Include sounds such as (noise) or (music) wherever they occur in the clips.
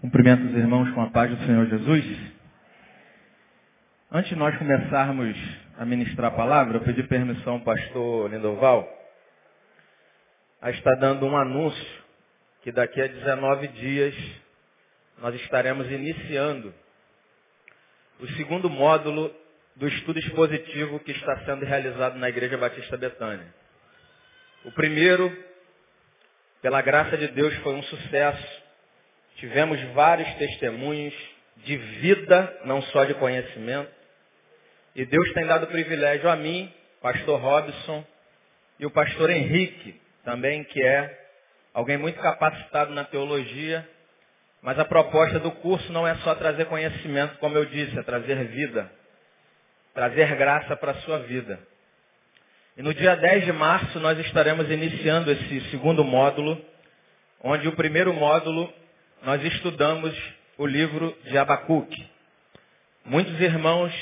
Cumprimento os irmãos com a paz do Senhor Jesus. Antes de nós começarmos a ministrar a palavra, eu pedi permissão ao pastor Lindoval a estar dando um anúncio que daqui a 19 dias nós estaremos iniciando o segundo módulo do estudo expositivo que está sendo realizado na Igreja Batista Betânia. O primeiro, pela graça de Deus, foi um sucesso Tivemos vários testemunhos de vida, não só de conhecimento. E Deus tem dado privilégio a mim, pastor Robson, e o pastor Henrique, também, que é alguém muito capacitado na teologia. Mas a proposta do curso não é só trazer conhecimento, como eu disse, é trazer vida. Trazer graça para a sua vida. E no dia 10 de março nós estaremos iniciando esse segundo módulo, onde o primeiro módulo nós estudamos o livro de Abacuque. Muitos irmãos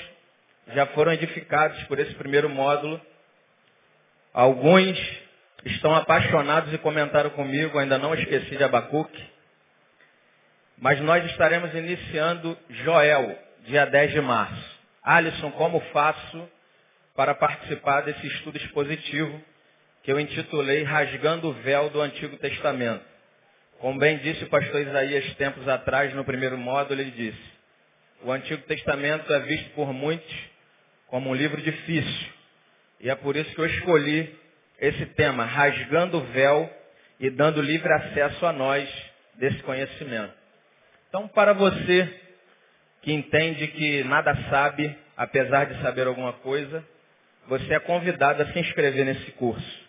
já foram edificados por esse primeiro módulo. Alguns estão apaixonados e comentaram comigo, ainda não esqueci de Abacuque. Mas nós estaremos iniciando Joel, dia 10 de março. Alisson, como faço para participar desse estudo expositivo que eu intitulei Rasgando o Véu do Antigo Testamento? Como bem disse o pastor Isaías tempos atrás, no primeiro módulo, ele disse, o Antigo Testamento é visto por muitos como um livro difícil. E é por isso que eu escolhi esse tema, rasgando o véu e dando livre acesso a nós desse conhecimento. Então, para você que entende que nada sabe, apesar de saber alguma coisa, você é convidado a se inscrever nesse curso.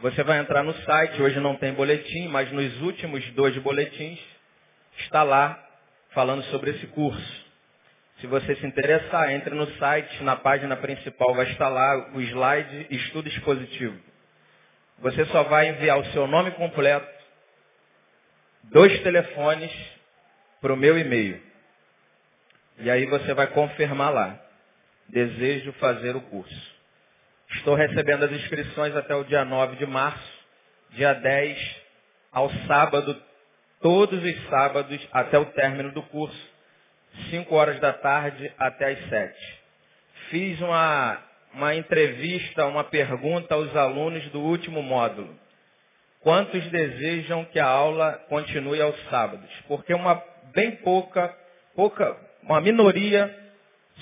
Você vai entrar no site, hoje não tem boletim, mas nos últimos dois boletins está lá falando sobre esse curso. Se você se interessar, entre no site, na página principal vai estar lá o slide Estudo Expositivo. Você só vai enviar o seu nome completo, dois telefones para o meu e-mail. E aí você vai confirmar lá. Desejo fazer o curso. Estou recebendo as inscrições até o dia 9 de março, dia 10 ao sábado, todos os sábados até o término do curso, 5 horas da tarde até as 7. Fiz uma, uma entrevista, uma pergunta aos alunos do último módulo. Quantos desejam que a aula continue aos sábados? Porque uma bem pouca, pouca, uma minoria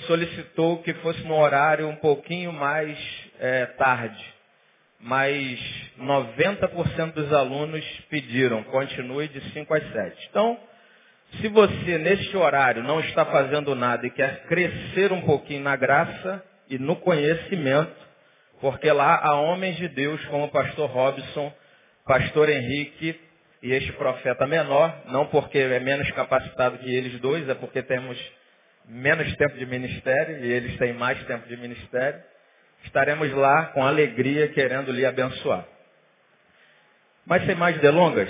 solicitou que fosse no horário um pouquinho mais é, tarde, mas 90% dos alunos pediram, continue de 5 às 7. Então, se você neste horário não está fazendo nada e quer crescer um pouquinho na graça e no conhecimento, porque lá há homens de Deus como o pastor Robson, pastor Henrique e este profeta menor, não porque é menos capacitado que eles dois, é porque temos menos tempo de ministério e eles têm mais tempo de ministério estaremos lá com alegria querendo lhe abençoar. Mas sem mais delongas,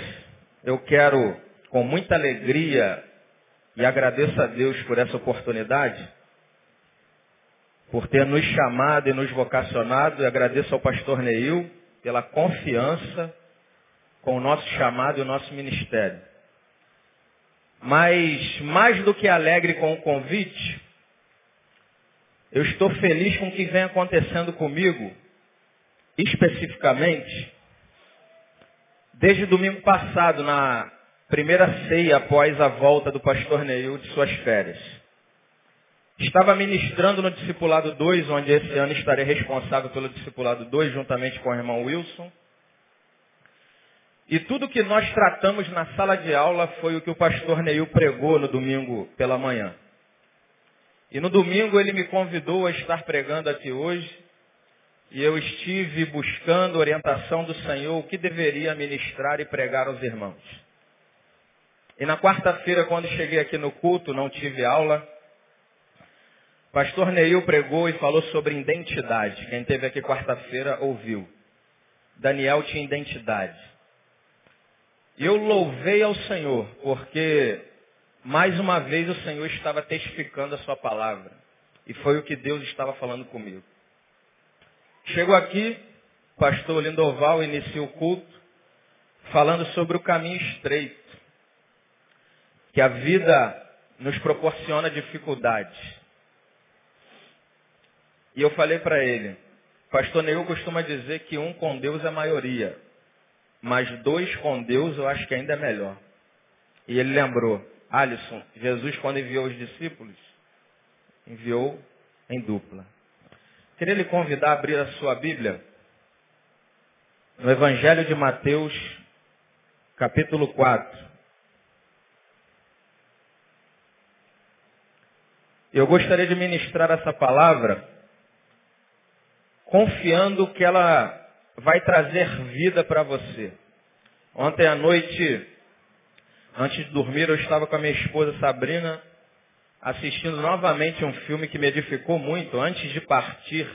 eu quero com muita alegria e agradeço a Deus por essa oportunidade, por ter nos chamado e nos vocacionado, e agradeço ao pastor Neil pela confiança com o nosso chamado e o nosso ministério. Mas mais do que alegre com o convite, eu estou feliz com o que vem acontecendo comigo, especificamente, desde domingo passado, na primeira ceia após a volta do pastor Neil de suas férias. Estava ministrando no Discipulado 2, onde esse ano estarei responsável pelo Discipulado 2, juntamente com o irmão Wilson. E tudo que nós tratamos na sala de aula foi o que o pastor Neil pregou no domingo pela manhã. E no domingo ele me convidou a estar pregando aqui hoje. E eu estive buscando orientação do Senhor o que deveria ministrar e pregar aos irmãos. E na quarta-feira, quando cheguei aqui no culto, não tive aula. Pastor Neil pregou e falou sobre identidade. Quem teve aqui quarta-feira ouviu. Daniel tinha identidade. E eu louvei ao Senhor, porque mais uma vez o Senhor estava testificando a sua palavra. E foi o que Deus estava falando comigo. Chego aqui, pastor Lindoval inicia o culto, falando sobre o caminho estreito. que a vida nos proporciona dificuldades. E eu falei para ele, pastor Neil costuma dizer que um com Deus é a maioria, mas dois com Deus eu acho que ainda é melhor. E ele lembrou, Alisson, Jesus quando enviou os discípulos, enviou em dupla. Queria lhe convidar a abrir a sua Bíblia no Evangelho de Mateus, capítulo 4. Eu gostaria de ministrar essa palavra confiando que ela vai trazer vida para você. Ontem à noite, antes de dormir, eu estava com a minha esposa Sabrina assistindo novamente um filme que me edificou muito antes de partir.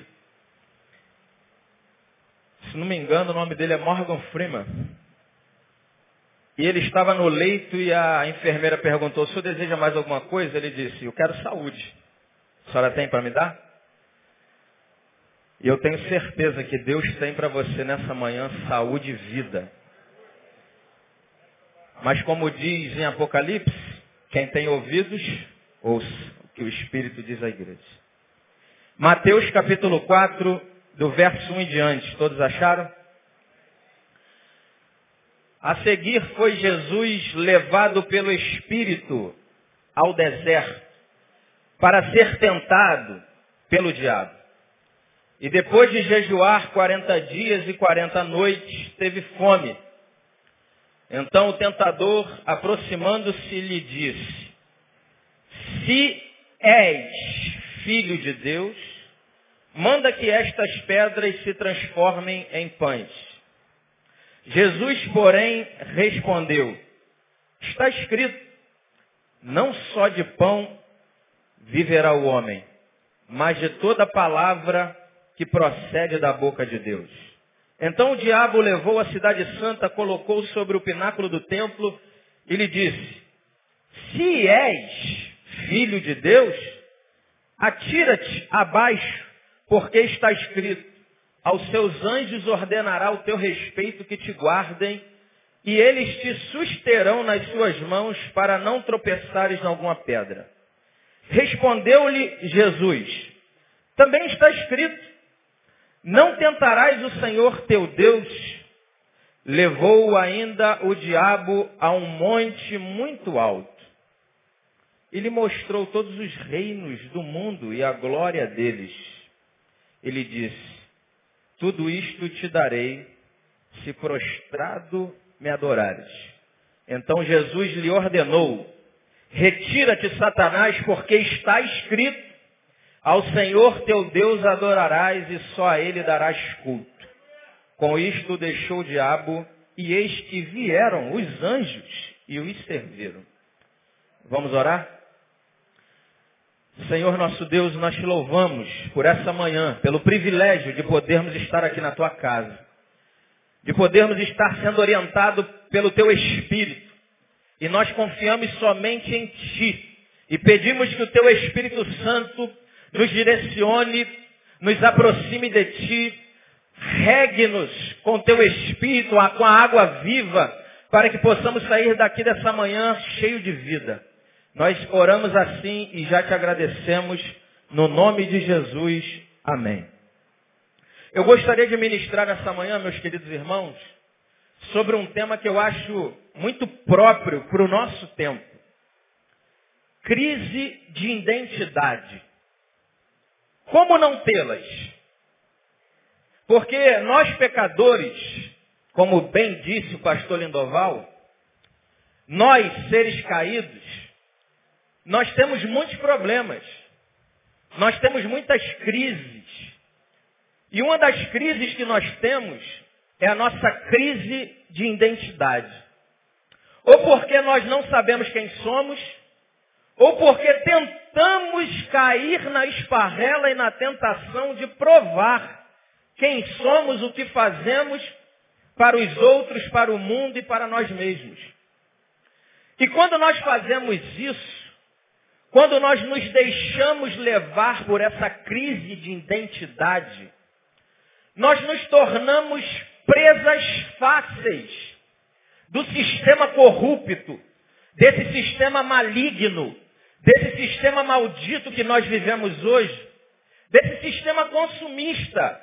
Se não me engano, o nome dele é Morgan Freeman. E ele estava no leito e a enfermeira perguntou, se eu deseja mais alguma coisa? Ele disse, eu quero saúde. A senhora tem para me dar? E eu tenho certeza que Deus tem para você nessa manhã saúde e vida. Mas como diz em Apocalipse, quem tem ouvidos, ouça o que o Espírito diz à igreja. Mateus capítulo 4, do verso 1 em diante. Todos acharam? A seguir foi Jesus levado pelo Espírito ao deserto para ser tentado pelo diabo. E depois de jejuar 40 dias e 40 noites, teve fome. Então o tentador, aproximando-se, lhe disse, se és filho de Deus, manda que estas pedras se transformem em pães. Jesus, porém, respondeu, está escrito, não só de pão viverá o homem, mas de toda palavra que procede da boca de Deus. Então o diabo levou a cidade santa, colocou sobre o pináculo do templo e lhe disse, se és filho de Deus, atira-te abaixo, porque está escrito, aos seus anjos ordenará o teu respeito que te guardem, e eles te susterão nas suas mãos para não tropeçares em alguma pedra. Respondeu-lhe Jesus, também está escrito, não tentarás o Senhor teu Deus. Levou ainda o diabo a um monte muito alto. Ele mostrou todos os reinos do mundo e a glória deles. Ele disse, tudo isto te darei, se prostrado me adorares. Então Jesus lhe ordenou, retira-te Satanás, porque está escrito, ao Senhor teu Deus adorarás e só a ele darás culto. Com isto deixou o diabo e eis que vieram os anjos e os serviram. Vamos orar? Senhor nosso Deus, nós te louvamos por essa manhã, pelo privilégio de podermos estar aqui na tua casa, de podermos estar sendo orientado pelo teu Espírito. E nós confiamos somente em ti e pedimos que o teu Espírito Santo nos direcione, nos aproxime de ti, regue-nos com teu Espírito, com a água viva, para que possamos sair daqui dessa manhã cheio de vida. Nós oramos assim e já te agradecemos no nome de Jesus. Amém. Eu gostaria de ministrar nessa manhã, meus queridos irmãos, sobre um tema que eu acho muito próprio para o nosso tempo. Crise de identidade. Como não tê-las? Porque nós pecadores, como bem disse o pastor Lindoval, nós seres caídos, nós temos muitos problemas. Nós temos muitas crises. E uma das crises que nós temos é a nossa crise de identidade. Ou porque nós não sabemos quem somos, ou porque tentamos cair na esparrela e na tentação de provar quem somos, o que fazemos para os outros, para o mundo e para nós mesmos. E quando nós fazemos isso, quando nós nos deixamos levar por essa crise de identidade, nós nos tornamos presas fáceis do sistema corrupto, desse sistema maligno, desse sistema maldito que nós vivemos hoje, desse sistema consumista,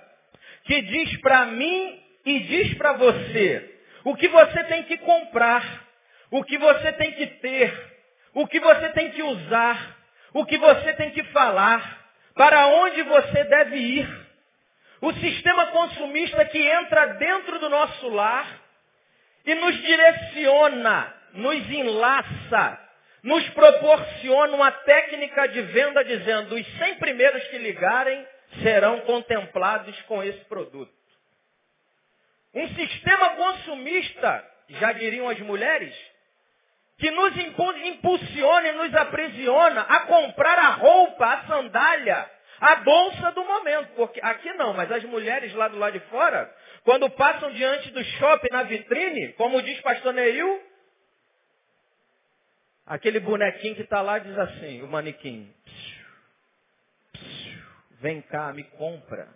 que diz para mim e diz para você o que você tem que comprar, o que você tem que ter, o que você tem que usar, o que você tem que falar, para onde você deve ir. O sistema consumista que entra dentro do nosso lar e nos direciona, nos enlaça, nos proporciona uma técnica de venda dizendo os 100 primeiros que ligarem serão contemplados com esse produto. Um sistema consumista, já diriam as mulheres, que nos impulsiona e nos aprisiona a comprar a roupa, a sandália, a bolsa do momento. Porque aqui não, mas as mulheres lá do lado de fora, quando passam diante do shopping na vitrine, como diz pastor Neil, aquele bonequinho que está lá diz assim, o manequim, vem cá, me compra.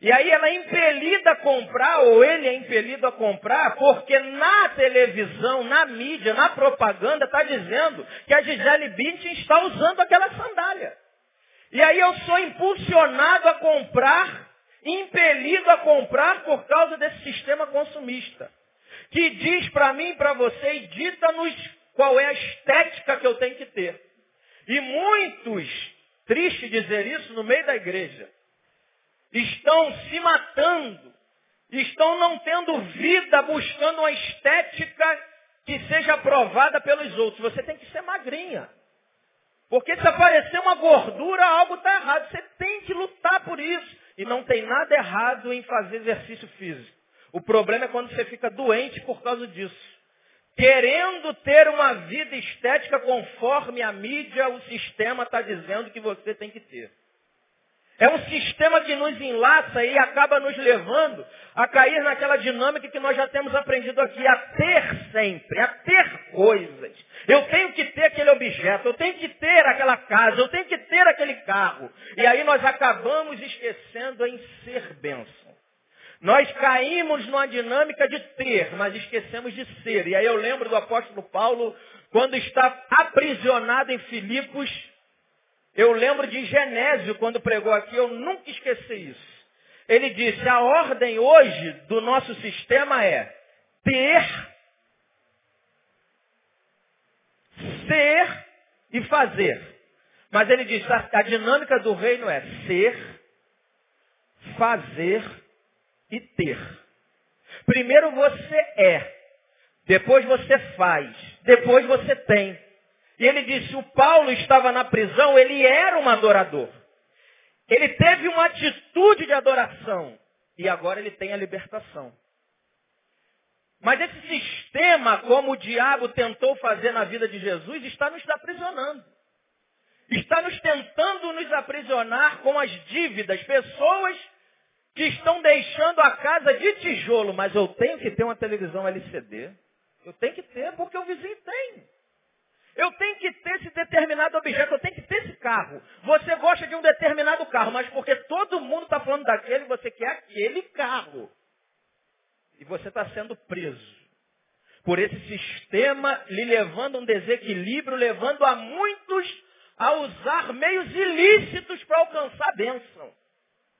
E aí ela é impelida a comprar, ou ele é impelido a comprar, porque na televisão, na mídia, na propaganda, está dizendo que a Gisele Bündchen está usando aquela sandália. E aí eu sou impulsionado a comprar, impelido a comprar por causa desse sistema consumista. Que diz para mim e para você e dita-nos qual é a estética que eu tenho que ter. E muitos, triste dizer isso, no meio da igreja, estão se matando, estão não tendo vida buscando uma estética que seja aprovada pelos outros. Você tem que ser magrinha. Porque se aparecer uma gordura, algo está errado. Você tem que lutar por isso. E não tem nada errado em fazer exercício físico. O problema é quando você fica doente por causa disso. Querendo ter uma vida estética conforme a mídia, o sistema está dizendo que você tem que ter. É um sistema que nos enlaça e acaba nos levando a cair naquela dinâmica que nós já temos aprendido aqui, a ter sempre, a ter coisas. Eu tenho que ter aquele objeto, eu tenho que ter aquela casa, eu tenho que ter aquele carro. E aí nós acabamos esquecendo em ser bênção. Nós caímos numa dinâmica de ter, mas esquecemos de ser. E aí eu lembro do apóstolo Paulo, quando está aprisionado em Filipos, eu lembro de Genésio, quando pregou aqui, eu nunca esqueci isso. Ele disse, a ordem hoje do nosso sistema é ter, ser e fazer. Mas ele disse, a, a dinâmica do reino é ser, fazer e ter. Primeiro você é, depois você faz, depois você tem. E ele disse, o Paulo estava na prisão, ele era um adorador. Ele teve uma atitude de adoração. E agora ele tem a libertação. Mas esse sistema, como o diabo tentou fazer na vida de Jesus, está nos aprisionando. Está nos tentando nos aprisionar com as dívidas. Pessoas que estão deixando a casa de tijolo, mas eu tenho que ter uma televisão LCD. Eu tenho que ter porque o vizinho tem. Eu tenho que ter esse determinado objeto, eu tenho que ter esse carro. Você gosta de um determinado carro, mas porque todo mundo está falando daquele, você quer aquele carro. E você está sendo preso por esse sistema, lhe levando a um desequilíbrio, levando a muitos a usar meios ilícitos para alcançar a bênção.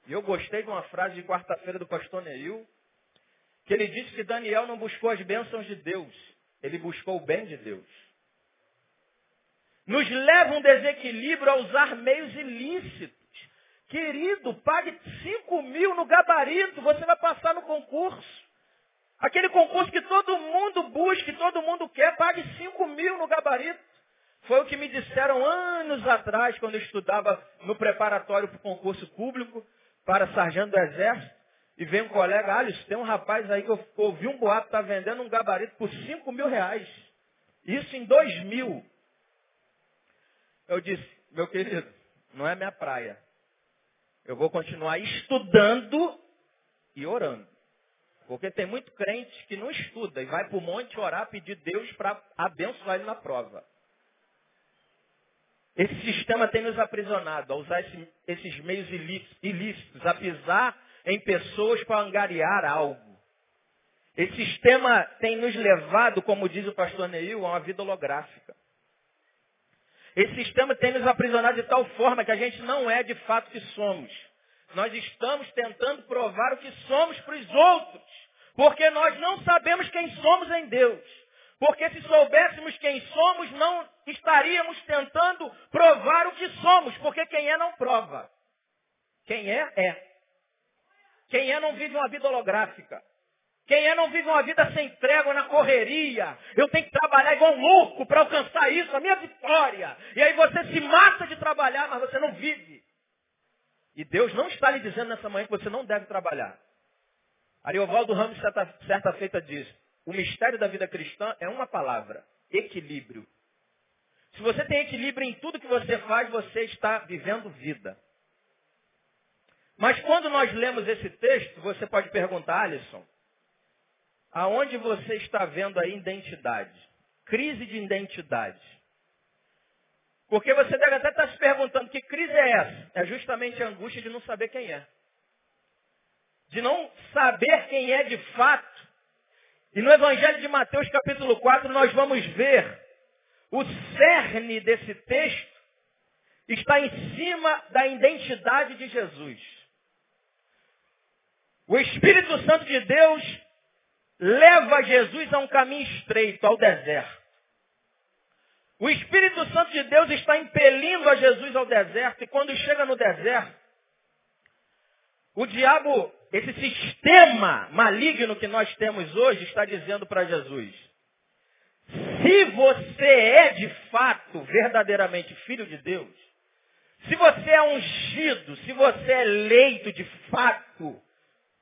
E eu gostei de uma frase de quarta-feira do pastor Neil, que ele disse que Daniel não buscou as bênçãos de Deus, ele buscou o bem de Deus nos leva um desequilíbrio a usar meios ilícitos. Querido, pague 5 mil no gabarito, você vai passar no concurso. Aquele concurso que todo mundo busca, que todo mundo quer, pague 5 mil no gabarito. Foi o que me disseram anos atrás, quando eu estudava no preparatório para o concurso público, para sargento do exército. E vem um colega, Alisson, tem um rapaz aí que eu ouvi um boato, está vendendo um gabarito por 5 mil reais. Isso em 2000. Eu disse, meu querido, não é minha praia. Eu vou continuar estudando e orando. Porque tem muito crente que não estuda e vai para o monte orar, pedir Deus para abençoar ele na prova. Esse sistema tem nos aprisionado a usar esse, esses meios ilícitos, a pisar em pessoas para angariar algo. Esse sistema tem nos levado, como diz o pastor Neil, a uma vida holográfica. Esse sistema tem nos aprisionado de tal forma que a gente não é de fato que somos. Nós estamos tentando provar o que somos para os outros. Porque nós não sabemos quem somos em Deus. Porque se soubéssemos quem somos, não estaríamos tentando provar o que somos. Porque quem é não prova. Quem é, é. Quem é não vive uma vida holográfica. Quem é não vive uma vida sem trégua na correria. Eu tenho que trabalhar igual um louco para alcançar isso, a minha vitória. E aí você se mata de trabalhar, mas você não vive. E Deus não está lhe dizendo nessa manhã que você não deve trabalhar. Ariovaldo Ramos, certa, certa feita, diz: o mistério da vida cristã é uma palavra: equilíbrio. Se você tem equilíbrio em tudo que você faz, você está vivendo vida. Mas quando nós lemos esse texto, você pode perguntar, Alisson, aonde você está vendo a identidade? Crise de identidade. Porque você deve até estar se perguntando que crise é essa? É justamente a angústia de não saber quem é. De não saber quem é de fato. E no Evangelho de Mateus, capítulo 4, nós vamos ver o cerne desse texto está em cima da identidade de Jesus. O Espírito Santo de Deus leva Jesus a um caminho estreito, ao deserto. O Espírito Santo de Deus está impelindo a Jesus ao deserto, e quando chega no deserto, o diabo, esse sistema maligno que nós temos hoje, está dizendo para Jesus: se você é de fato, verdadeiramente filho de Deus, se você é ungido, se você é eleito de fato,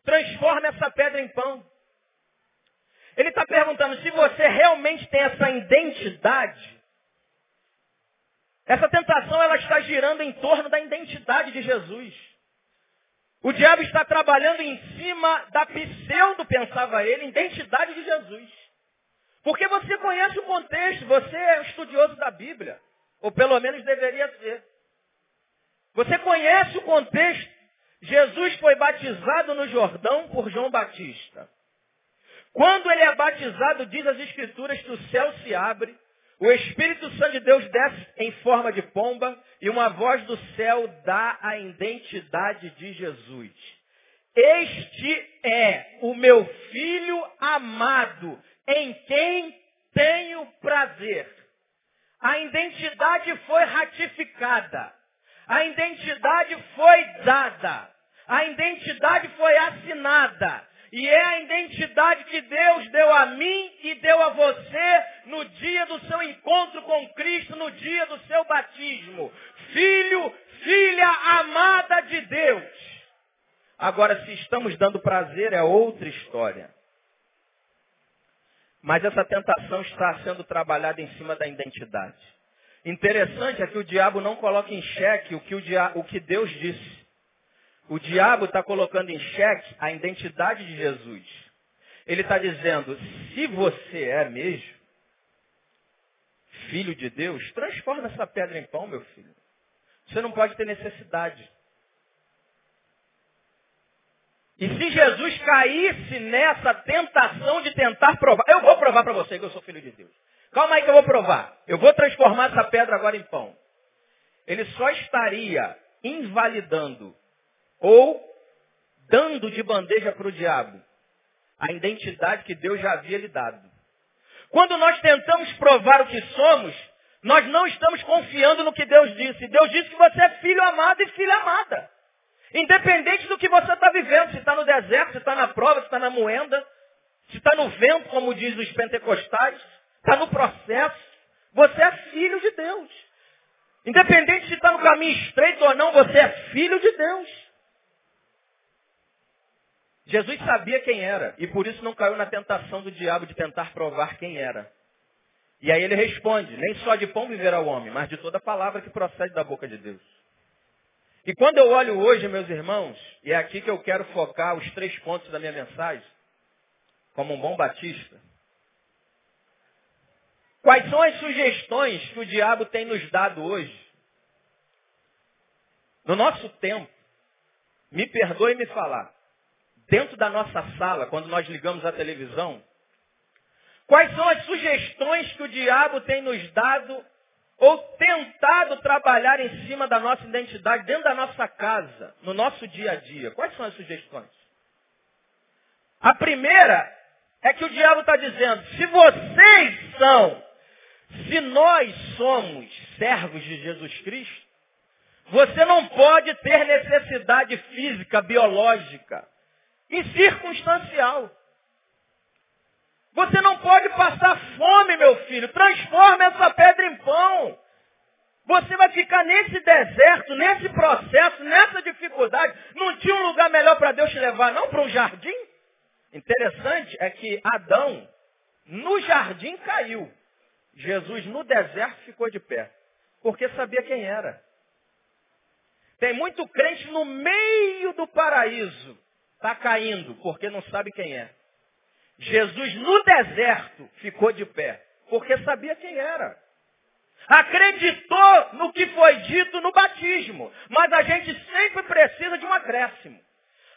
Transforma essa pedra em pão. Ele está perguntando se você realmente tem essa identidade. Essa tentação ela está girando em torno da identidade de Jesus. O diabo está trabalhando em cima da pseudo, pensava ele, identidade de Jesus. Porque você conhece o contexto, você é estudioso da Bíblia. Ou pelo menos deveria ser. Você conhece o contexto Jesus foi batizado no Jordão por João Batista. Quando ele é batizado, diz as Escrituras que o céu se abre, o Espírito Santo de Deus desce em forma de pomba e uma voz do céu dá a identidade de Jesus. Este é o meu filho amado, em quem tenho prazer. A identidade foi ratificada. A identidade foi dada. A identidade foi assinada. E é a identidade que Deus deu a mim e deu a você no dia do seu encontro com Cristo, no dia do seu batismo. Filho, filha amada de Deus. Agora, se estamos dando prazer, é outra história. Mas essa tentação está sendo trabalhada em cima da identidade. Interessante é que o diabo não coloca em xeque o que, o dia, o que Deus disse. O diabo está colocando em xeque a identidade de Jesus. Ele está dizendo, se você é mesmo filho de Deus, transforma essa pedra em pão, meu filho. Você não pode ter necessidade. E se Jesus caísse nessa tentação de tentar provar, eu vou provar para você que eu sou filho de Deus. Calma aí que eu vou provar. Eu vou transformar essa pedra agora em pão. Ele só estaria invalidando ou dando de bandeja para o diabo a identidade que Deus já havia lhe dado. Quando nós tentamos provar o que somos, nós não estamos confiando no que Deus disse. Deus disse que você é filho amado e filha amada. Independente do que você está vivendo, se está no deserto, se está na prova, se está na moenda, se está no vento, como diz os pentecostais, está no processo. Você é filho de Deus. Independente se está no caminho estreito ou não, você é filho de Deus. Jesus sabia quem era e por isso não caiu na tentação do diabo de tentar provar quem era. E aí ele responde: nem só de pão viverá o homem, mas de toda palavra que procede da boca de Deus. E quando eu olho hoje, meus irmãos, e é aqui que eu quero focar os três pontos da minha mensagem, como um bom batista, Quais são as sugestões que o diabo tem nos dado hoje? No nosso tempo, me perdoe me falar, dentro da nossa sala, quando nós ligamos a televisão, quais são as sugestões que o diabo tem nos dado ou tentado trabalhar em cima da nossa identidade, dentro da nossa casa, no nosso dia a dia? Quais são as sugestões? A primeira é que o diabo está dizendo, se vocês são, se nós somos servos de Jesus Cristo, você não pode ter necessidade física, biológica e circunstancial. Você não pode passar fome, meu filho. Transforma essa pedra em pão. Você vai ficar nesse deserto, nesse processo, nessa dificuldade. Não tinha um lugar melhor para Deus te levar, não? Para um jardim? Interessante é que Adão, no jardim, caiu. Jesus, no deserto, ficou de pé. Porque sabia quem era. Tem muito crente no meio do paraíso. Está caindo, porque não sabe quem é. Jesus no deserto ficou de pé, porque sabia quem era. Acreditou no que foi dito no batismo, mas a gente sempre precisa de um acréscimo.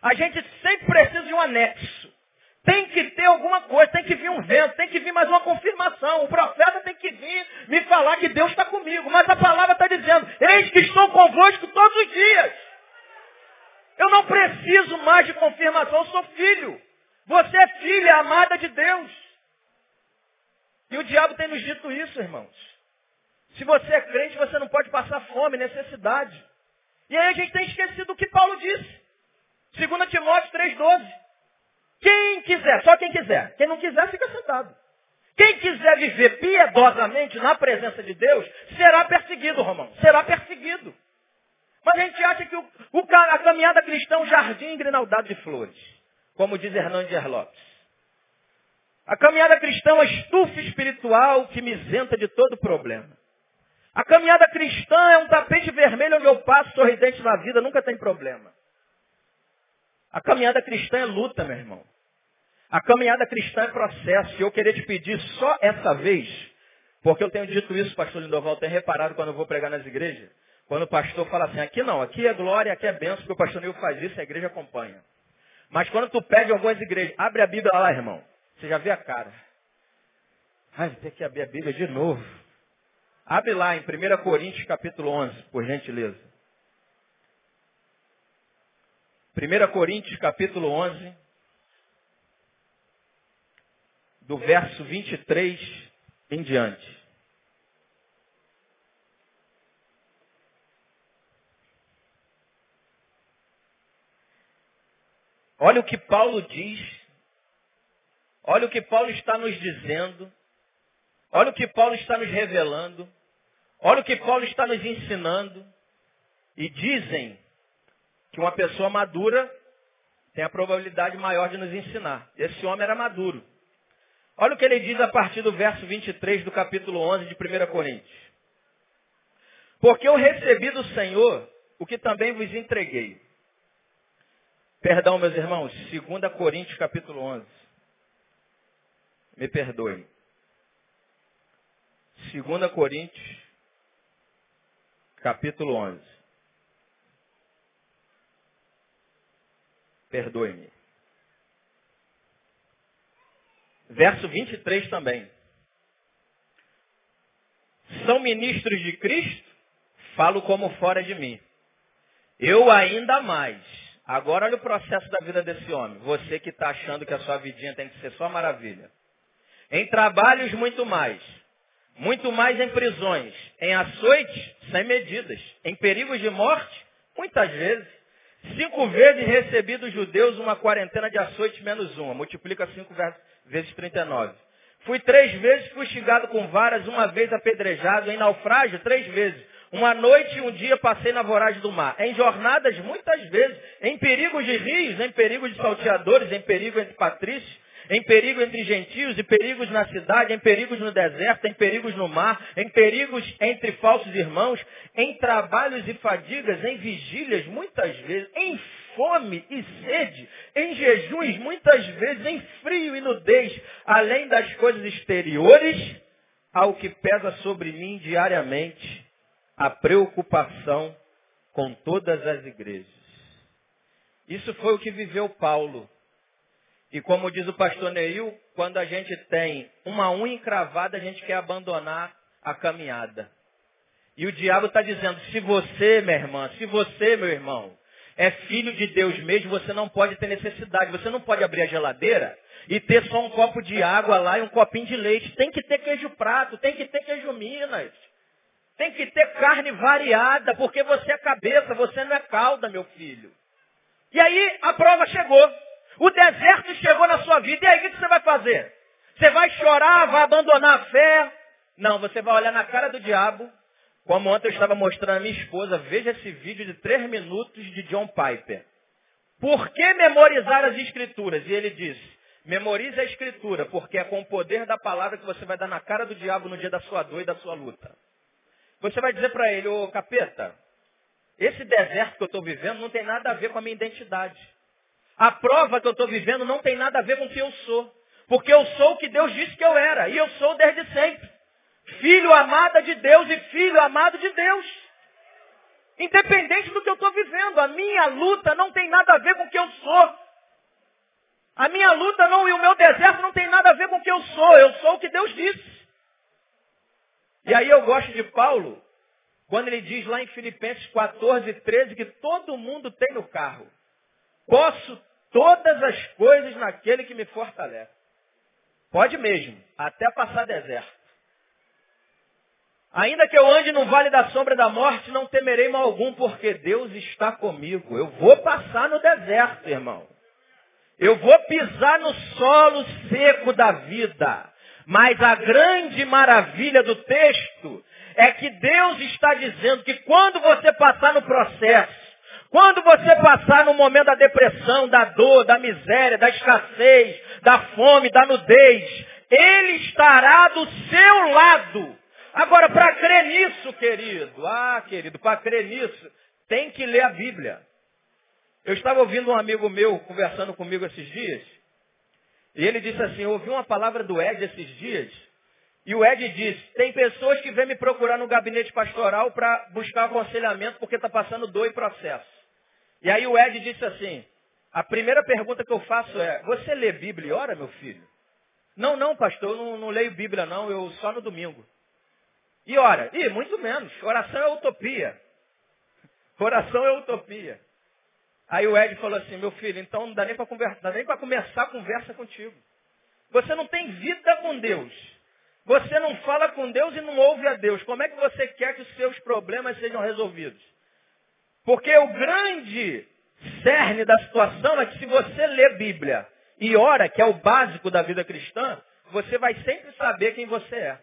A gente sempre precisa de um anexo. Tem que ter alguma coisa, tem que vir um vento, tem que vir mais uma confirmação. O profeta tem que vir me falar que Deus está comigo. Mas a palavra está dizendo, eis que estou convosco todos os dias. Eu não preciso mais de confirmação, eu sou filho. Você é filha amada de Deus. E o diabo tem nos dito isso, irmãos. Se você é crente, você não pode passar fome, necessidade. E aí a gente tem esquecido o que Paulo disse. 2 Timóteo 3,12. Quem quiser, só quem quiser. Quem não quiser, fica sentado. Quem quiser viver piedosamente na presença de Deus, será perseguido, Romão. Será perseguido. Mas a gente acha que o, o, a caminhada cristã é um jardim grinaldado de flores como diz Hernandes Lopes. A caminhada cristã é uma estufa espiritual que me isenta de todo problema. A caminhada cristã é um tapete vermelho onde eu passo sorridente na vida, nunca tem problema. A caminhada cristã é luta, meu irmão. A caminhada cristã é processo. E eu queria te pedir só essa vez, porque eu tenho dito isso, pastor Lindoval, tem reparado quando eu vou pregar nas igrejas, quando o pastor fala assim, aqui não, aqui é glória, aqui é benção, porque o pastor Nil faz isso, a igreja acompanha. Mas quando tu pede algumas igrejas, abre a Bíblia lá, irmão. Você já vê a cara. Ai, tem que abrir a Bíblia de novo. Abre lá em 1 Coríntios capítulo 11, por gentileza. 1 Coríntios capítulo 11, do verso 23 em diante. Olha o que Paulo diz. Olha o que Paulo está nos dizendo. Olha o que Paulo está nos revelando. Olha o que Paulo está nos ensinando. E dizem que uma pessoa madura tem a probabilidade maior de nos ensinar. Esse homem era maduro. Olha o que ele diz a partir do verso 23 do capítulo 11 de 1 Coríntios. Porque eu recebi do Senhor o que também vos entreguei Perdão, meus irmãos, 2 Coríntios capítulo 11. Me perdoe. 2 Coríntios capítulo 11. Perdoe-me. Verso 23 também. São ministros de Cristo? Falo como fora de mim. Eu ainda mais Agora olha o processo da vida desse homem. Você que está achando que a sua vidinha tem que ser só maravilha. Em trabalhos, muito mais. Muito mais em prisões. Em açoites, sem medidas. Em perigos de morte, muitas vezes. Cinco vezes recebi dos judeus uma quarentena de açoites menos uma. Multiplica cinco vezes 39. Fui três vezes fustigado com varas, uma vez apedrejado. Em naufrágio, três vezes. Uma noite e um dia passei na voragem do mar. Em jornadas, muitas vezes, em perigos de rios, em perigos de salteadores, em perigo entre patrícios, em perigo entre gentios, e perigos na cidade, em perigos no deserto, em perigos no mar, em perigos entre falsos irmãos, em trabalhos e fadigas, em vigílias, muitas vezes, em fome e sede, em jejuns, muitas vezes, em frio e nudez, além das coisas exteriores, ao que pesa sobre mim diariamente a preocupação com todas as igrejas. Isso foi o que viveu Paulo E como diz o pastor Neil, quando a gente tem uma unha encravada, a gente quer abandonar a caminhada. E o diabo está dizendo, se você, minha irmã, se você, meu irmão, é filho de Deus mesmo, você não pode ter necessidade. Você não pode abrir a geladeira e ter só um copo de água lá e um copinho de leite. Tem que ter queijo prato, tem que ter queijo Minas. Tem que ter carne variada, porque você é cabeça, você não é cauda, meu filho. E aí a prova chegou. O deserto chegou na sua vida. E aí o que você vai fazer? Você vai chorar, vai abandonar a fé? Não, você vai olhar na cara do diabo como ontem eu estava mostrando a minha esposa, veja esse vídeo de três minutos de John Piper. Por que memorizar as escrituras? E ele diz, memorize a escritura, porque é com o poder da palavra que você vai dar na cara do diabo no dia da sua dor e da sua luta. Você vai dizer para ele, ô capeta, esse deserto que eu estou vivendo não tem nada a ver com a minha identidade. A prova que eu estou vivendo não tem nada a ver com o que eu sou. Porque eu sou o que Deus disse que eu era. E eu sou desde sempre filho amada de Deus e filho amado de Deus. Independente do que eu estou vivendo, a minha luta não tem nada a ver com o que eu sou. A minha luta não e o meu deserto não tem nada a ver com o que eu sou. Eu sou o que Deus disse. E aí eu gosto de Paulo, quando ele diz lá em Filipenses 14, 13, que todo mundo tem no carro. Posso todas as coisas naquele que me fortalece. Pode mesmo, até passar deserto. Ainda que eu ande no vale da sombra da morte, não temerei mal algum, porque Deus está comigo. Eu vou passar no deserto, irmão. Eu vou pisar no solo seco da vida. Mas a grande maravilha do texto é que Deus está dizendo que quando você passar no processo, quando você passar no momento da depressão, da dor, da miséria, da escassez, da fome, da nudez, Ele estará do seu lado Agora, para crer nisso, querido, ah, querido, para crer nisso, tem que ler a Bíblia. Eu estava ouvindo um amigo meu conversando comigo esses dias, e ele disse assim, eu ouvi uma palavra do Ed esses dias, e o Ed disse, tem pessoas que vêm me procurar no gabinete pastoral para buscar aconselhamento porque está passando dor e processo. E aí o Ed disse assim, a primeira pergunta que eu faço é, você lê Bíblia e ora, meu filho? Não, não, pastor, eu não, não leio Bíblia não, eu só no domingo. E ora? E muito menos. Oração é utopia. Oração é utopia. Aí o Ed falou assim, meu filho, então não dá nem para começar a conversa contigo. Você não tem vida com Deus. Você não fala com Deus e não ouve a Deus. Como é que você quer que os seus problemas sejam resolvidos? Porque o grande cerne da situação é que se você lê Bíblia e ora, que é o básico da vida cristã, você vai sempre saber quem você é.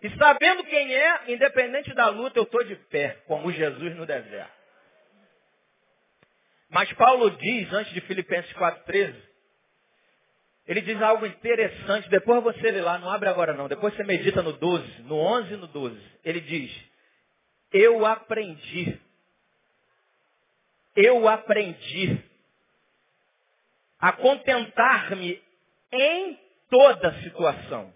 E sabendo quem é, independente da luta, eu estou de pé, como Jesus no deserto. Mas Paulo diz, antes de Filipenses 4,13, ele diz algo interessante, depois você lê lá, não abre agora não, depois você medita no 12, no 11 e no 12. Ele diz, eu aprendi, eu aprendi a contentar-me em toda situação.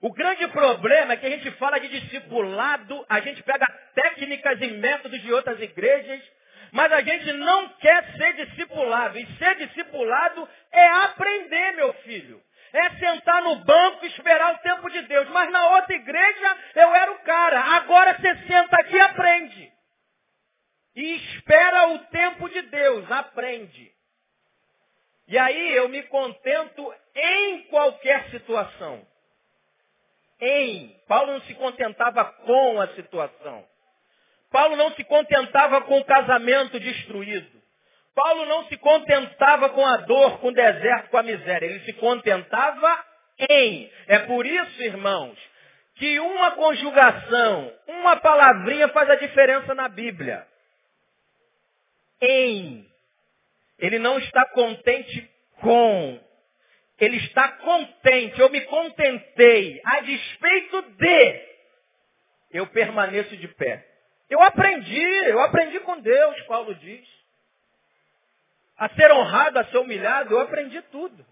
O grande problema é que a gente fala de discipulado, a gente pega técnicas e métodos de outras igrejas, mas a gente não quer ser discipulado. E ser discipulado é aprender, meu filho. É sentar no banco e esperar o tempo de Deus. Mas na outra igreja eu era o cara. Agora você senta aqui e aprende. E espera o tempo de Deus. Aprende. E aí eu me contento em qualquer situação em. Paulo não se contentava com a situação. Paulo não se contentava com o casamento destruído. Paulo não se contentava com a dor, com o deserto, com a miséria. Ele se contentava em. É por isso, irmãos, que uma conjugação, uma palavrinha faz a diferença na Bíblia. Em. Ele não está contente com, ele está contente, eu me contentei, a despeito de, eu permaneço de pé. Eu aprendi, eu aprendi com Deus, Paulo diz. A ser honrado, a ser humilhado, eu aprendi tudo.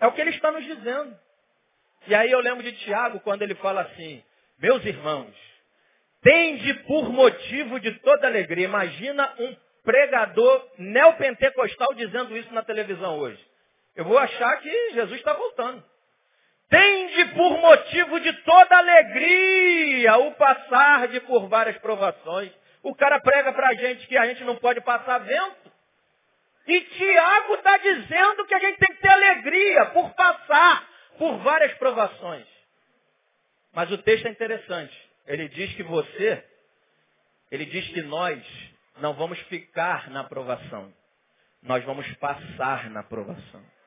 É o que ele está nos dizendo. E aí eu lembro de Tiago quando ele fala assim, meus irmãos, tende por motivo de toda alegria. Imagina um pregador neopentecostal dizendo isso na televisão hoje. Eu vou achar que Jesus está voltando. Tende por motivo de toda alegria o passar de por várias provações. O cara prega para a gente que a gente não pode passar vento. E Tiago está dizendo que a gente tem que ter alegria por passar por várias provações. Mas o texto é interessante. Ele diz que você, ele diz que nós não vamos ficar na provação. Nós vamos passar na provação.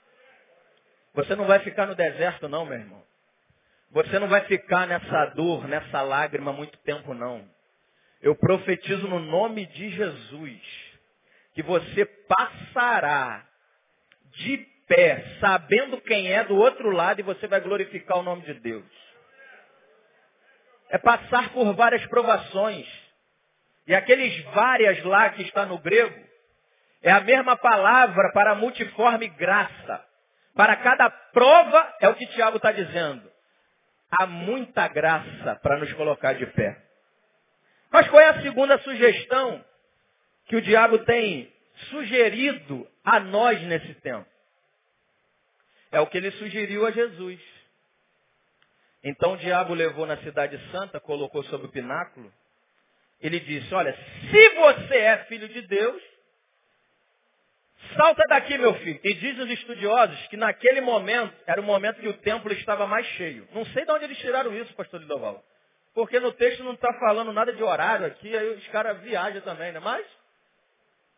Você não vai ficar no deserto, não, meu irmão. Você não vai ficar nessa dor, nessa lágrima muito tempo, não. Eu profetizo no nome de Jesus que você passará de pé, sabendo quem é do outro lado e você vai glorificar o nome de Deus. É passar por várias provações. E aqueles várias lá que está no grego, é a mesma palavra para multiforme graça. Para cada prova, é o que Tiago está dizendo. Há muita graça para nos colocar de pé. Mas qual é a segunda sugestão que o diabo tem sugerido a nós nesse tempo? É o que ele sugeriu a Jesus. Então o diabo levou na cidade santa, colocou sobre o pináculo. Ele disse, olha, se você é filho de Deus, Salta daqui, meu filho. E diz os estudiosos que naquele momento, era o momento que o templo estava mais cheio. Não sei de onde eles tiraram isso, pastor Lidoval. Porque no texto não está falando nada de horário aqui, aí os caras viajam também, né? Mas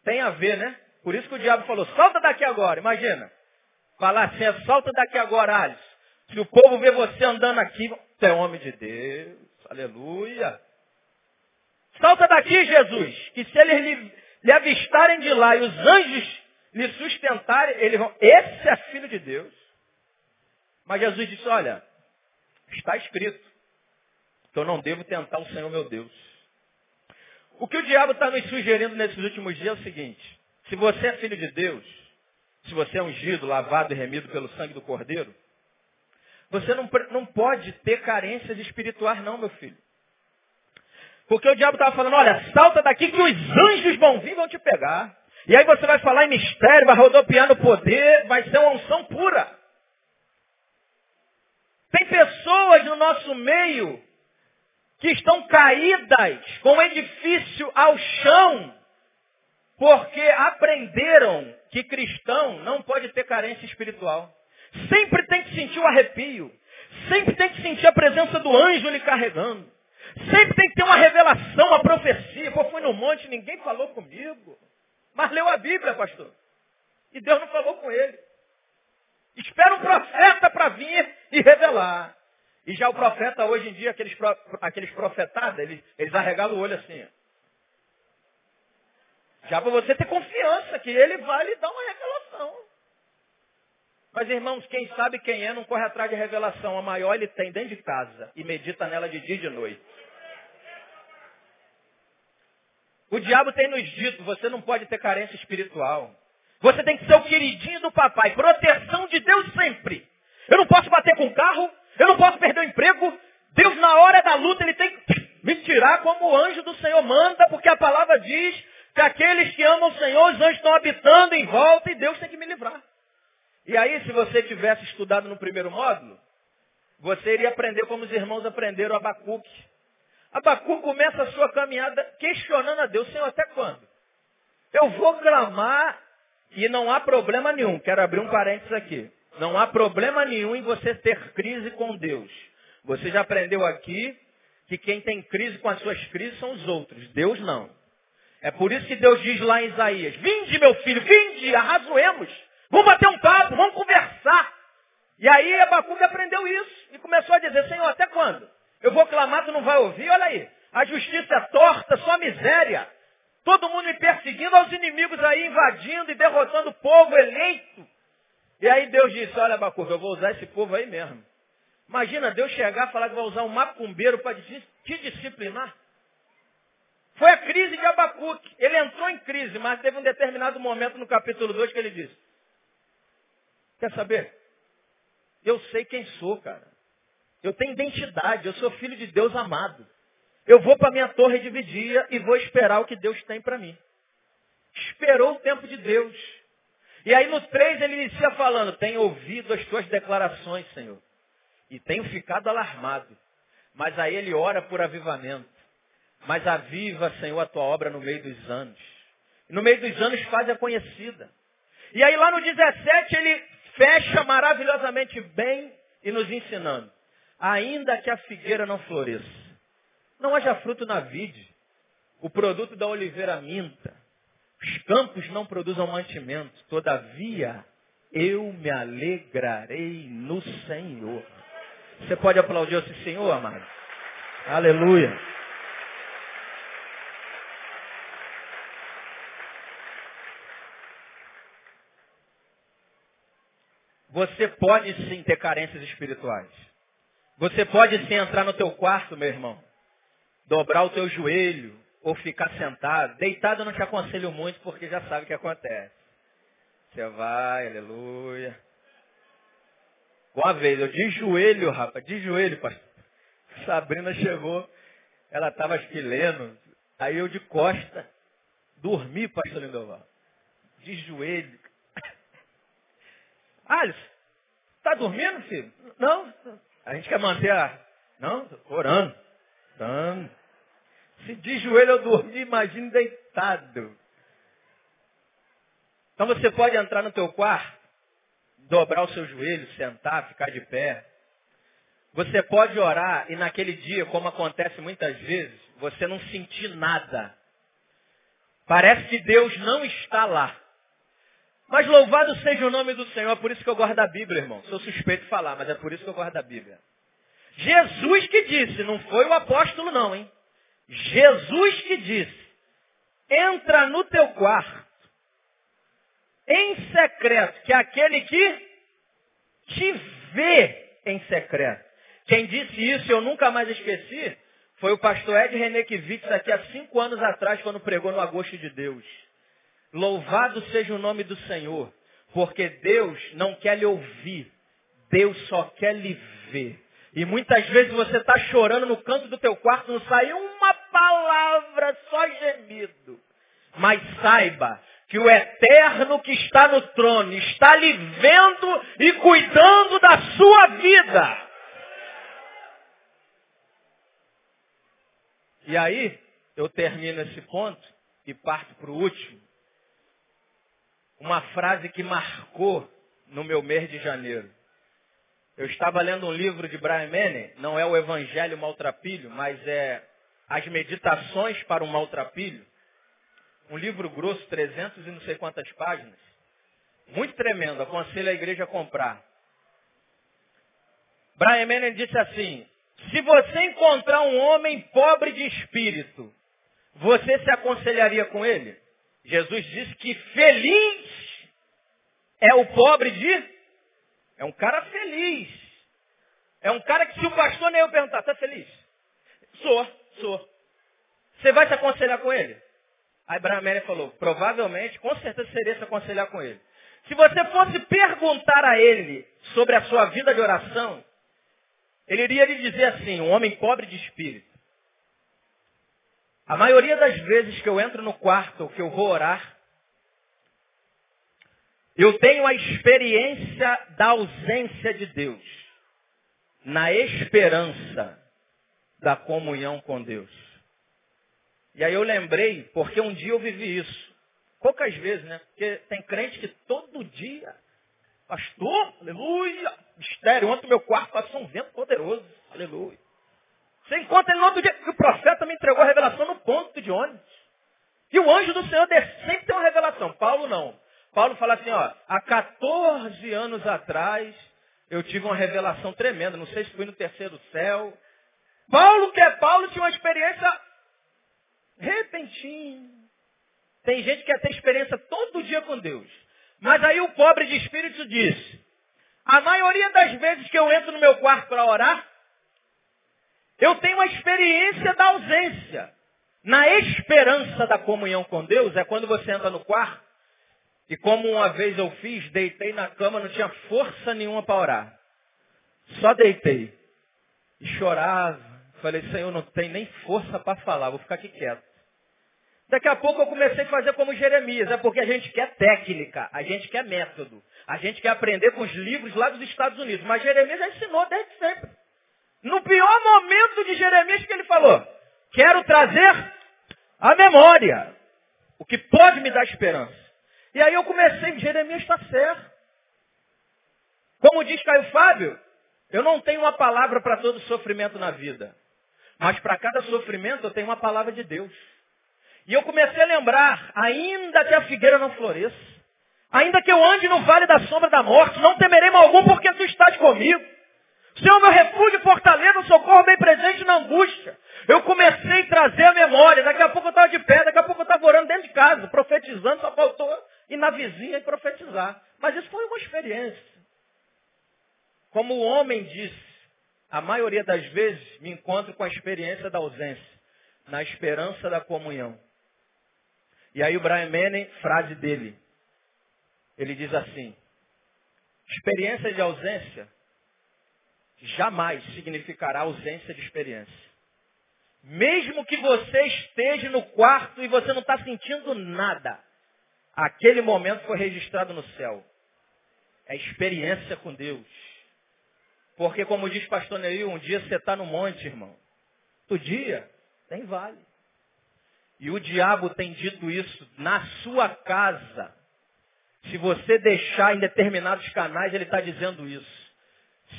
tem a ver, né? Por isso que o diabo falou, salta daqui agora, imagina. Falar assim, é, salta daqui agora, Alice. Se o povo vê você andando aqui, você é homem de Deus, aleluia. Salta daqui, Jesus, que se eles lhe, lhe avistarem de lá e os anjos lhe sustentarem, eles vão, esse é filho de Deus. Mas Jesus disse, olha, está escrito que eu não devo tentar o Senhor meu Deus. O que o diabo está nos sugerindo nesses últimos dias é o seguinte, se você é filho de Deus, se você é ungido, lavado e remido pelo sangue do Cordeiro, você não, não pode ter carências espirituais não, meu filho. Porque o diabo estava falando, olha, salta daqui que os anjos vão vir e vão te pegar. E aí você vai falar em mistério, vai rodopiar no poder, vai ser uma unção pura. Tem pessoas no nosso meio que estão caídas com o edifício ao chão, porque aprenderam que cristão não pode ter carência espiritual. Sempre tem que sentir o arrepio. Sempre tem que sentir a presença do anjo lhe carregando. Sempre tem que ter uma revelação, uma profecia. Pô, fui no monte, ninguém falou comigo. Mas leu a Bíblia, pastor. E Deus não falou com ele. Espera um profeta para vir e revelar. E já o profeta, hoje em dia, aqueles, aqueles profetados, eles, eles arregalam o olho assim. Já para você ter confiança que ele vai lhe dar uma revelação. Mas, irmãos, quem sabe quem é não corre atrás de revelação. A maior ele tem dentro de casa e medita nela de dia e de noite. O diabo tem nos dito, você não pode ter carência espiritual. Você tem que ser o queridinho do papai. Proteção de Deus sempre. Eu não posso bater com o carro, eu não posso perder o emprego. Deus, na hora da luta, ele tem que me tirar como o anjo do Senhor manda, porque a palavra diz que aqueles que amam o Senhor, os anjos estão habitando em volta e Deus tem que me livrar. E aí, se você tivesse estudado no primeiro módulo, você iria aprender como os irmãos aprenderam Abacuque. Abacu começa a sua caminhada questionando a Deus, Senhor, até quando? Eu vou clamar e não há problema nenhum. Quero abrir um parênteses aqui. Não há problema nenhum em você ter crise com Deus. Você já aprendeu aqui que quem tem crise com as suas crises são os outros. Deus não. É por isso que Deus diz lá em Isaías, vinde meu filho, vinde, arrazoemos. Vamos bater um papo, vamos conversar. E aí Abacuque aprendeu isso e começou a dizer, Senhor, até quando? Eu vou clamar, tu não vai ouvir, olha aí. A justiça é torta, só miséria. Todo mundo me perseguindo, aos inimigos aí invadindo e derrotando o povo eleito. E aí Deus disse, olha Abacuque, eu vou usar esse povo aí mesmo. Imagina Deus chegar e falar que vai usar um macumbeiro para te disciplinar. Foi a crise de Abacuque. Ele entrou em crise, mas teve um determinado momento no capítulo 2 que ele disse, quer saber? Eu sei quem sou, cara. Eu tenho identidade, eu sou filho de Deus amado. Eu vou para minha torre de vigia e vou esperar o que Deus tem para mim. Esperou o tempo de Deus. E aí no 3 ele inicia falando, tenho ouvido as tuas declarações, Senhor. E tenho ficado alarmado. Mas aí ele ora por avivamento. Mas aviva, Senhor, a tua obra no meio dos anos. No meio dos anos faz a conhecida. E aí lá no 17 ele fecha maravilhosamente bem e nos ensinando. Ainda que a figueira não floresça, não haja fruto na vide, o produto da oliveira minta, os campos não produzam mantimento, todavia eu me alegrarei no Senhor. Você pode aplaudir esse Senhor, amado? Aleluia. Você pode sim ter carências espirituais. Você pode sim entrar no teu quarto, meu irmão, dobrar o teu joelho ou ficar sentado. Deitado eu não te aconselho muito porque já sabe o que acontece. Você vai, aleluia. Uma vez, eu de joelho, rapaz, de joelho, pastor. Sabrina chegou, ela estava espilhando, aí eu de costa, dormi, pastor Lindoval. De joelho. (coughs) Alisson, está dormindo, filho? Não. A gente quer manter a. Não, orando. Orando. Se de joelho eu dormir, imagine deitado. Então você pode entrar no teu quarto, dobrar o seu joelho, sentar, ficar de pé. Você pode orar e naquele dia, como acontece muitas vezes, você não sentir nada. Parece que Deus não está lá. Mas louvado seja o nome do Senhor, é por isso que eu gosto da Bíblia, irmão. Sou suspeito de falar, mas é por isso que eu gosto da Bíblia. Jesus que disse, não foi o apóstolo não, hein? Jesus que disse, entra no teu quarto, em secreto, que é aquele que te vê em secreto. Quem disse isso, eu nunca mais esqueci, foi o pastor Ed Renekiewicz aqui há cinco anos atrás, quando pregou no Agosto de Deus. Louvado seja o nome do Senhor, porque Deus não quer lhe ouvir, Deus só quer lhe ver. E muitas vezes você está chorando no canto do teu quarto, não sai uma palavra, só gemido. Mas saiba que o eterno que está no trono está lhe vendo e cuidando da sua vida. E aí, eu termino esse ponto e parto para o último uma frase que marcou no meu mês de janeiro. Eu estava lendo um livro de Brian Manning, não é o Evangelho Maltrapilho, mas é As Meditações para o Maltrapilho. Um livro grosso, 300 e não sei quantas páginas. Muito tremendo, aconselho a igreja a comprar. Brian Manning disse assim, se você encontrar um homem pobre de espírito, você se aconselharia com ele? Jesus disse que feliz é o pobre de. É um cara feliz. É um cara que se o pastor nem eu perguntar, está feliz? Sou, sou. Você vai se aconselhar com ele? Aí Abraham falou, provavelmente, com certeza seria se aconselhar com ele. Se você fosse perguntar a ele sobre a sua vida de oração, ele iria lhe dizer assim, um homem pobre de espírito. A maioria das vezes que eu entro no quarto ou que eu vou orar, eu tenho a experiência da ausência de Deus, na esperança da comunhão com Deus. E aí eu lembrei, porque um dia eu vivi isso. Poucas vezes, né? Porque tem crente que todo dia, pastor, aleluia, mistério, ontem meu quarto passou um vento poderoso, aleluia. Você encontra ele no outro dia, que o profeta me entregou a revelação no ponto de ônibus. E o anjo do Senhor sempre tem uma revelação. Paulo não. Paulo fala assim, ó, há 14 anos atrás eu tive uma revelação tremenda. Não sei se foi no terceiro céu. Paulo, que é Paulo, tinha uma experiência repentina. Tem gente que quer ter experiência todo dia com Deus. Mas aí o pobre de espírito diz, a maioria das vezes que eu entro no meu quarto para orar, eu tenho a experiência da ausência. Na esperança da comunhão com Deus, é quando você entra no quarto, e como uma vez eu fiz, deitei na cama, não tinha força nenhuma para orar. Só deitei. E chorava. Falei, Senhor, não tem nem força para falar, vou ficar aqui quieto. Daqui a pouco eu comecei a fazer como Jeremias, é porque a gente quer técnica, a gente quer método, a gente quer aprender com os livros lá dos Estados Unidos. Mas Jeremias já ensinou desde sempre. No pior momento de Jeremias que ele falou, quero trazer a memória, o que pode me dar esperança. E aí eu comecei, Jeremias está certo. Como diz Caio Fábio, eu não tenho uma palavra para todo sofrimento na vida. Mas para cada sofrimento eu tenho uma palavra de Deus. E eu comecei a lembrar, ainda que a figueira não floresça, ainda que eu ande no vale da sombra da morte, não temerei mal algum porque tu estás comigo. Senhor, meu refúgio, fortaleza, socorro bem presente na angústia. Eu comecei a trazer a memória. Daqui a pouco eu estava de pé, daqui a pouco eu estava orando dentro de casa, profetizando, só faltou ir na vizinha e profetizar. Mas isso foi uma experiência. Como o homem disse, a maioria das vezes me encontro com a experiência da ausência, na esperança da comunhão. E aí o Brian Manning, frase dele, ele diz assim, experiência de ausência jamais significará ausência de experiência. Mesmo que você esteja no quarto e você não está sentindo nada, aquele momento foi registrado no céu. É experiência com Deus. Porque, como diz pastor Neil, um dia você está no monte, irmão. Outro dia, tem vale. E o diabo tem dito isso na sua casa. Se você deixar em determinados canais, ele está dizendo isso.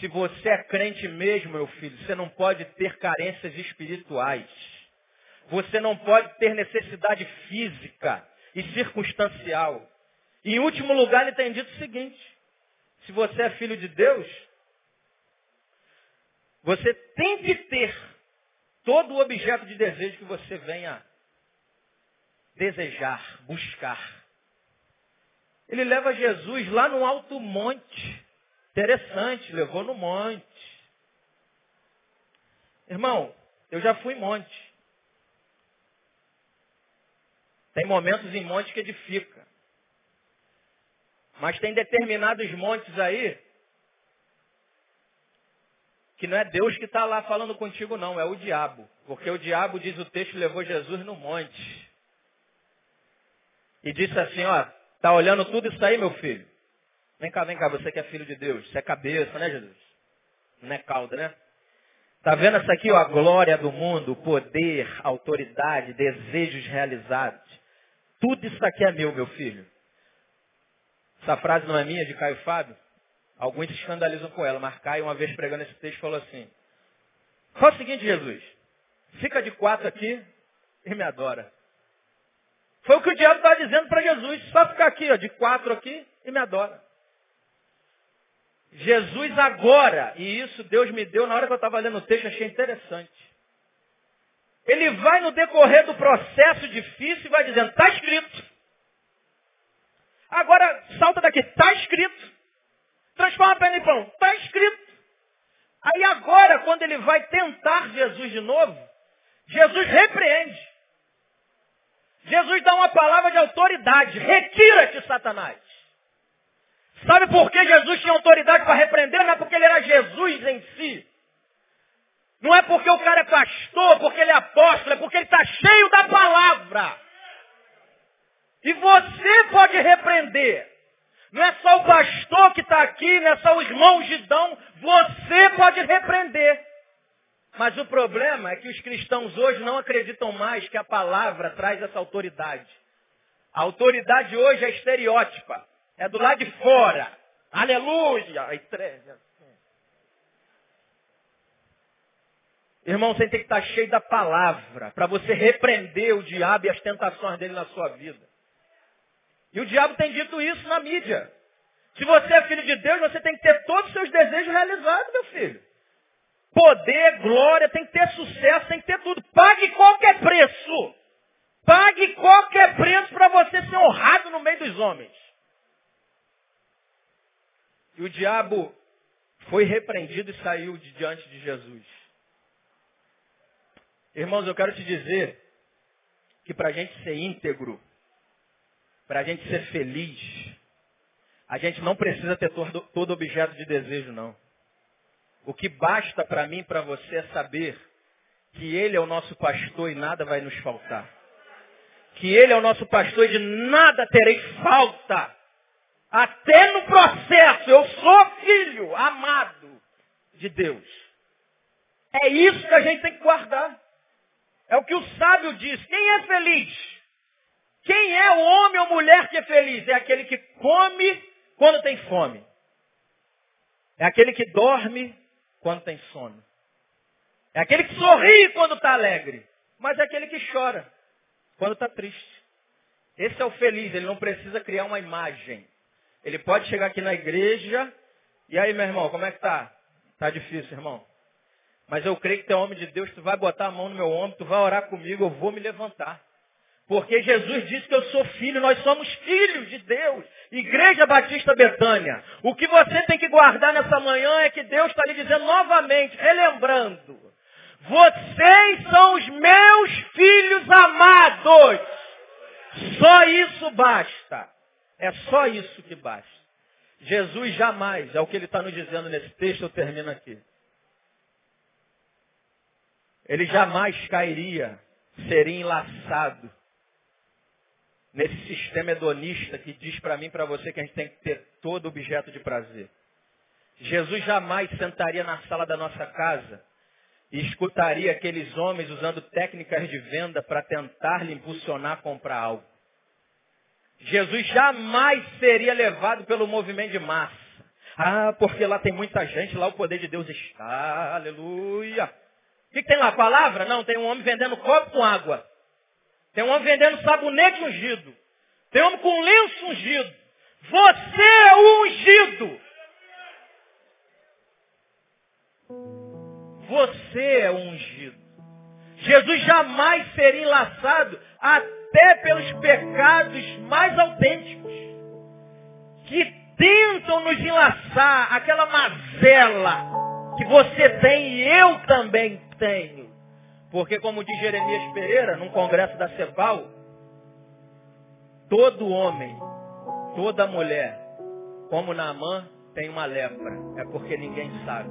Se você é crente mesmo, meu filho, você não pode ter carências espirituais. Você não pode ter necessidade física e circunstancial. E, em último lugar, ele tem dito o seguinte: se você é filho de Deus, você tem que ter todo o objeto de desejo que você venha desejar, buscar. Ele leva Jesus lá no alto monte. Interessante, levou no monte. Irmão, eu já fui em monte. Tem momentos em monte que edifica. Mas tem determinados montes aí que não é Deus que está lá falando contigo, não, é o diabo. Porque o diabo, diz o texto, levou Jesus no monte. E disse assim, ó, tá olhando tudo isso aí, meu filho? Vem cá, vem cá, você que é filho de Deus. Você é cabeça, né, Jesus? Não é cauda, né? Tá vendo essa aqui, ó, a glória do mundo, poder, autoridade, desejos realizados. Tudo isso aqui é meu, meu filho. Essa frase não é minha, de Caio Fábio? Alguns se escandalizam com ela. Marcai, uma vez pregando esse texto, falou assim: Fala o seguinte, Jesus. Fica de quatro aqui e me adora. Foi o que o diabo estava dizendo para Jesus. Só ficar aqui, ó, de quatro aqui e me adora. Jesus agora, e isso Deus me deu na hora que eu estava lendo o texto, achei interessante. Ele vai no decorrer do processo difícil e vai dizendo, está escrito. Agora, salta daqui, está escrito. Transforma a pedra em pão. Está escrito. Aí agora, quando ele vai tentar Jesus de novo, Jesus repreende. Jesus dá uma palavra de autoridade. Retira-te, Satanás. Sabe por que Jesus tinha autoridade para repreender? Não é porque ele era Jesus em si. Não é porque o cara é pastor, porque ele é apóstolo, é porque ele está cheio da palavra. E você pode repreender. Não é só o pastor que está aqui, não é só o irmão Gidão. Você pode repreender. Mas o problema é que os cristãos hoje não acreditam mais que a palavra traz essa autoridade. A autoridade hoje é estereótipa. É do lado de fora. Aleluia! Irmão, você tem que estar cheio da palavra para você repreender o diabo e as tentações dele na sua vida. E o diabo tem dito isso na mídia. Se você é filho de Deus, você tem que ter todos os seus desejos realizados, meu filho. Poder, glória, tem que ter sucesso, tem que ter tudo. Pague qualquer preço. Pague qualquer preço para você ser honrado no meio dos homens. E o diabo foi repreendido e saiu de diante de Jesus. Irmãos, eu quero te dizer que para a gente ser íntegro, para a gente ser feliz, a gente não precisa ter todo, todo objeto de desejo, não. O que basta para mim e para você é saber que Ele é o nosso pastor e nada vai nos faltar. que Ele é o nosso pastor e de nada terei falta. Até no processo, eu sou filho amado de Deus. É isso que a gente tem que guardar. É o que o sábio diz. Quem é feliz? Quem é o homem ou mulher que é feliz? É aquele que come quando tem fome. É aquele que dorme quando tem sono. É aquele que sorri quando está alegre. Mas é aquele que chora quando está triste. Esse é o feliz, ele não precisa criar uma imagem. Ele pode chegar aqui na igreja, e aí, meu irmão, como é que tá? Tá difícil, irmão. Mas eu creio que tu é homem de Deus, tu vai botar a mão no meu ombro, tu vai orar comigo, eu vou me levantar. Porque Jesus disse que eu sou filho, nós somos filhos de Deus. Igreja Batista Betânia. O que você tem que guardar nessa manhã é que Deus está lhe dizendo novamente, relembrando. Vocês são os meus filhos amados. Só isso basta. É só isso que basta. Jesus jamais, é o que ele está nos dizendo nesse texto, eu termino aqui. Ele jamais cairia, seria enlaçado nesse sistema hedonista que diz para mim e para você que a gente tem que ter todo objeto de prazer. Jesus jamais sentaria na sala da nossa casa e escutaria aqueles homens usando técnicas de venda para tentar lhe impulsionar a comprar algo. Jesus jamais seria levado pelo movimento de massa. Ah, porque lá tem muita gente, lá o poder de Deus está. Aleluia. O que, que tem lá? Palavra? Não, tem um homem vendendo copo com água. Tem um homem vendendo sabonete ungido. Tem um homem com lenço ungido. Você é o ungido. Você é o ungido. Jesus jamais seria enlaçado até pelos pecados mais autênticos. Que tentam nos enlaçar aquela mazela que você tem e eu também tenho. Porque como diz Jeremias Pereira, num congresso da CEPAL, todo homem, toda mulher, como Naamã, tem uma lepra. É porque ninguém sabe.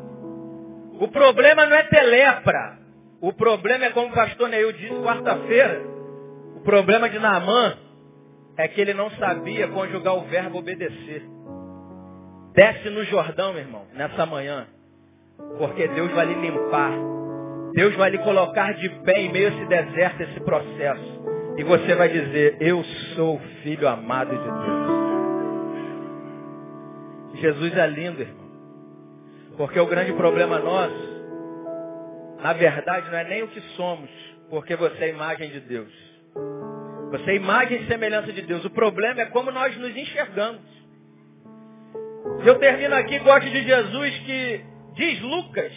O problema não é ter lepra. O problema é como o pastor Neil disse quarta-feira. O problema de Naamã é que ele não sabia conjugar o verbo obedecer. Desce no Jordão, meu irmão, nessa manhã. Porque Deus vai lhe limpar. Deus vai lhe colocar de pé em meio a esse deserto, esse processo. E você vai dizer, eu sou filho amado de Deus. Jesus é lindo, irmão. Porque o grande problema nosso, na verdade, não é nem o que somos, porque você é imagem de Deus. Você é imagem e semelhança de Deus. O problema é como nós nos enxergamos. Eu termino aqui, gosto de Jesus que diz Lucas,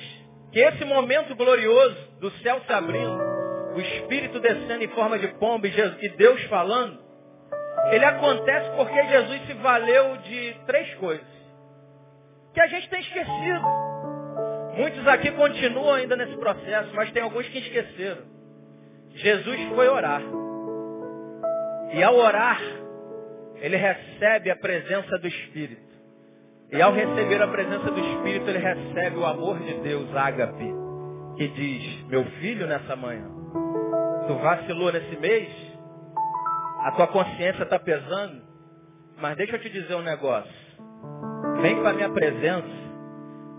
que esse momento glorioso do céu se abrindo, o Espírito descendo em forma de pomba e Deus falando, ele acontece porque Jesus se valeu de três coisas. Que a gente tem esquecido. Muitos aqui continuam ainda nesse processo, mas tem alguns que esqueceram. Jesus foi orar. E ao orar, ele recebe a presença do Espírito. E ao receber a presença do Espírito, ele recebe o amor de Deus, ágape, que diz, meu filho, nessa manhã, tu vacilou nesse mês, a tua consciência está pesando, mas deixa eu te dizer um negócio. Vem com a minha presença,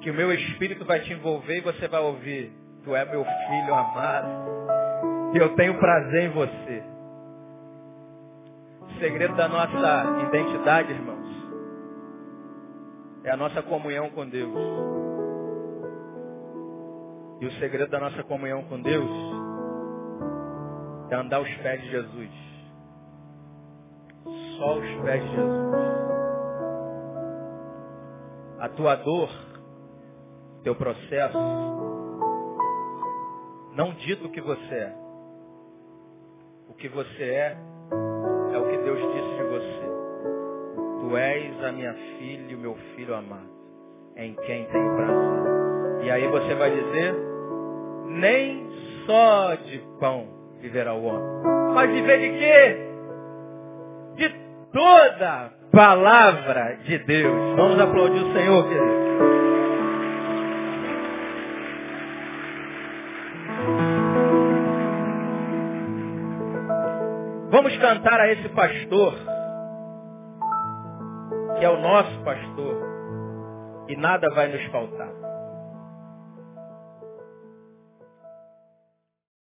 que o meu Espírito vai te envolver e você vai ouvir, tu é meu filho amado, e eu tenho prazer em você. O segredo da nossa identidade, irmão, é a nossa comunhão com Deus. E o segredo da nossa comunhão com Deus é andar aos pés de Jesus. Só aos pés de Jesus. A tua dor, teu processo, não dita o que você é. O que você é Tu és a minha filha e o meu filho amado, em quem tenho prazer. E aí você vai dizer, nem só de pão viverá o homem. Mas viver de quê? De toda palavra de Deus. Vamos aplaudir o Senhor, querido. vamos cantar a esse pastor, que é o nosso pastor, e nada vai nos faltar.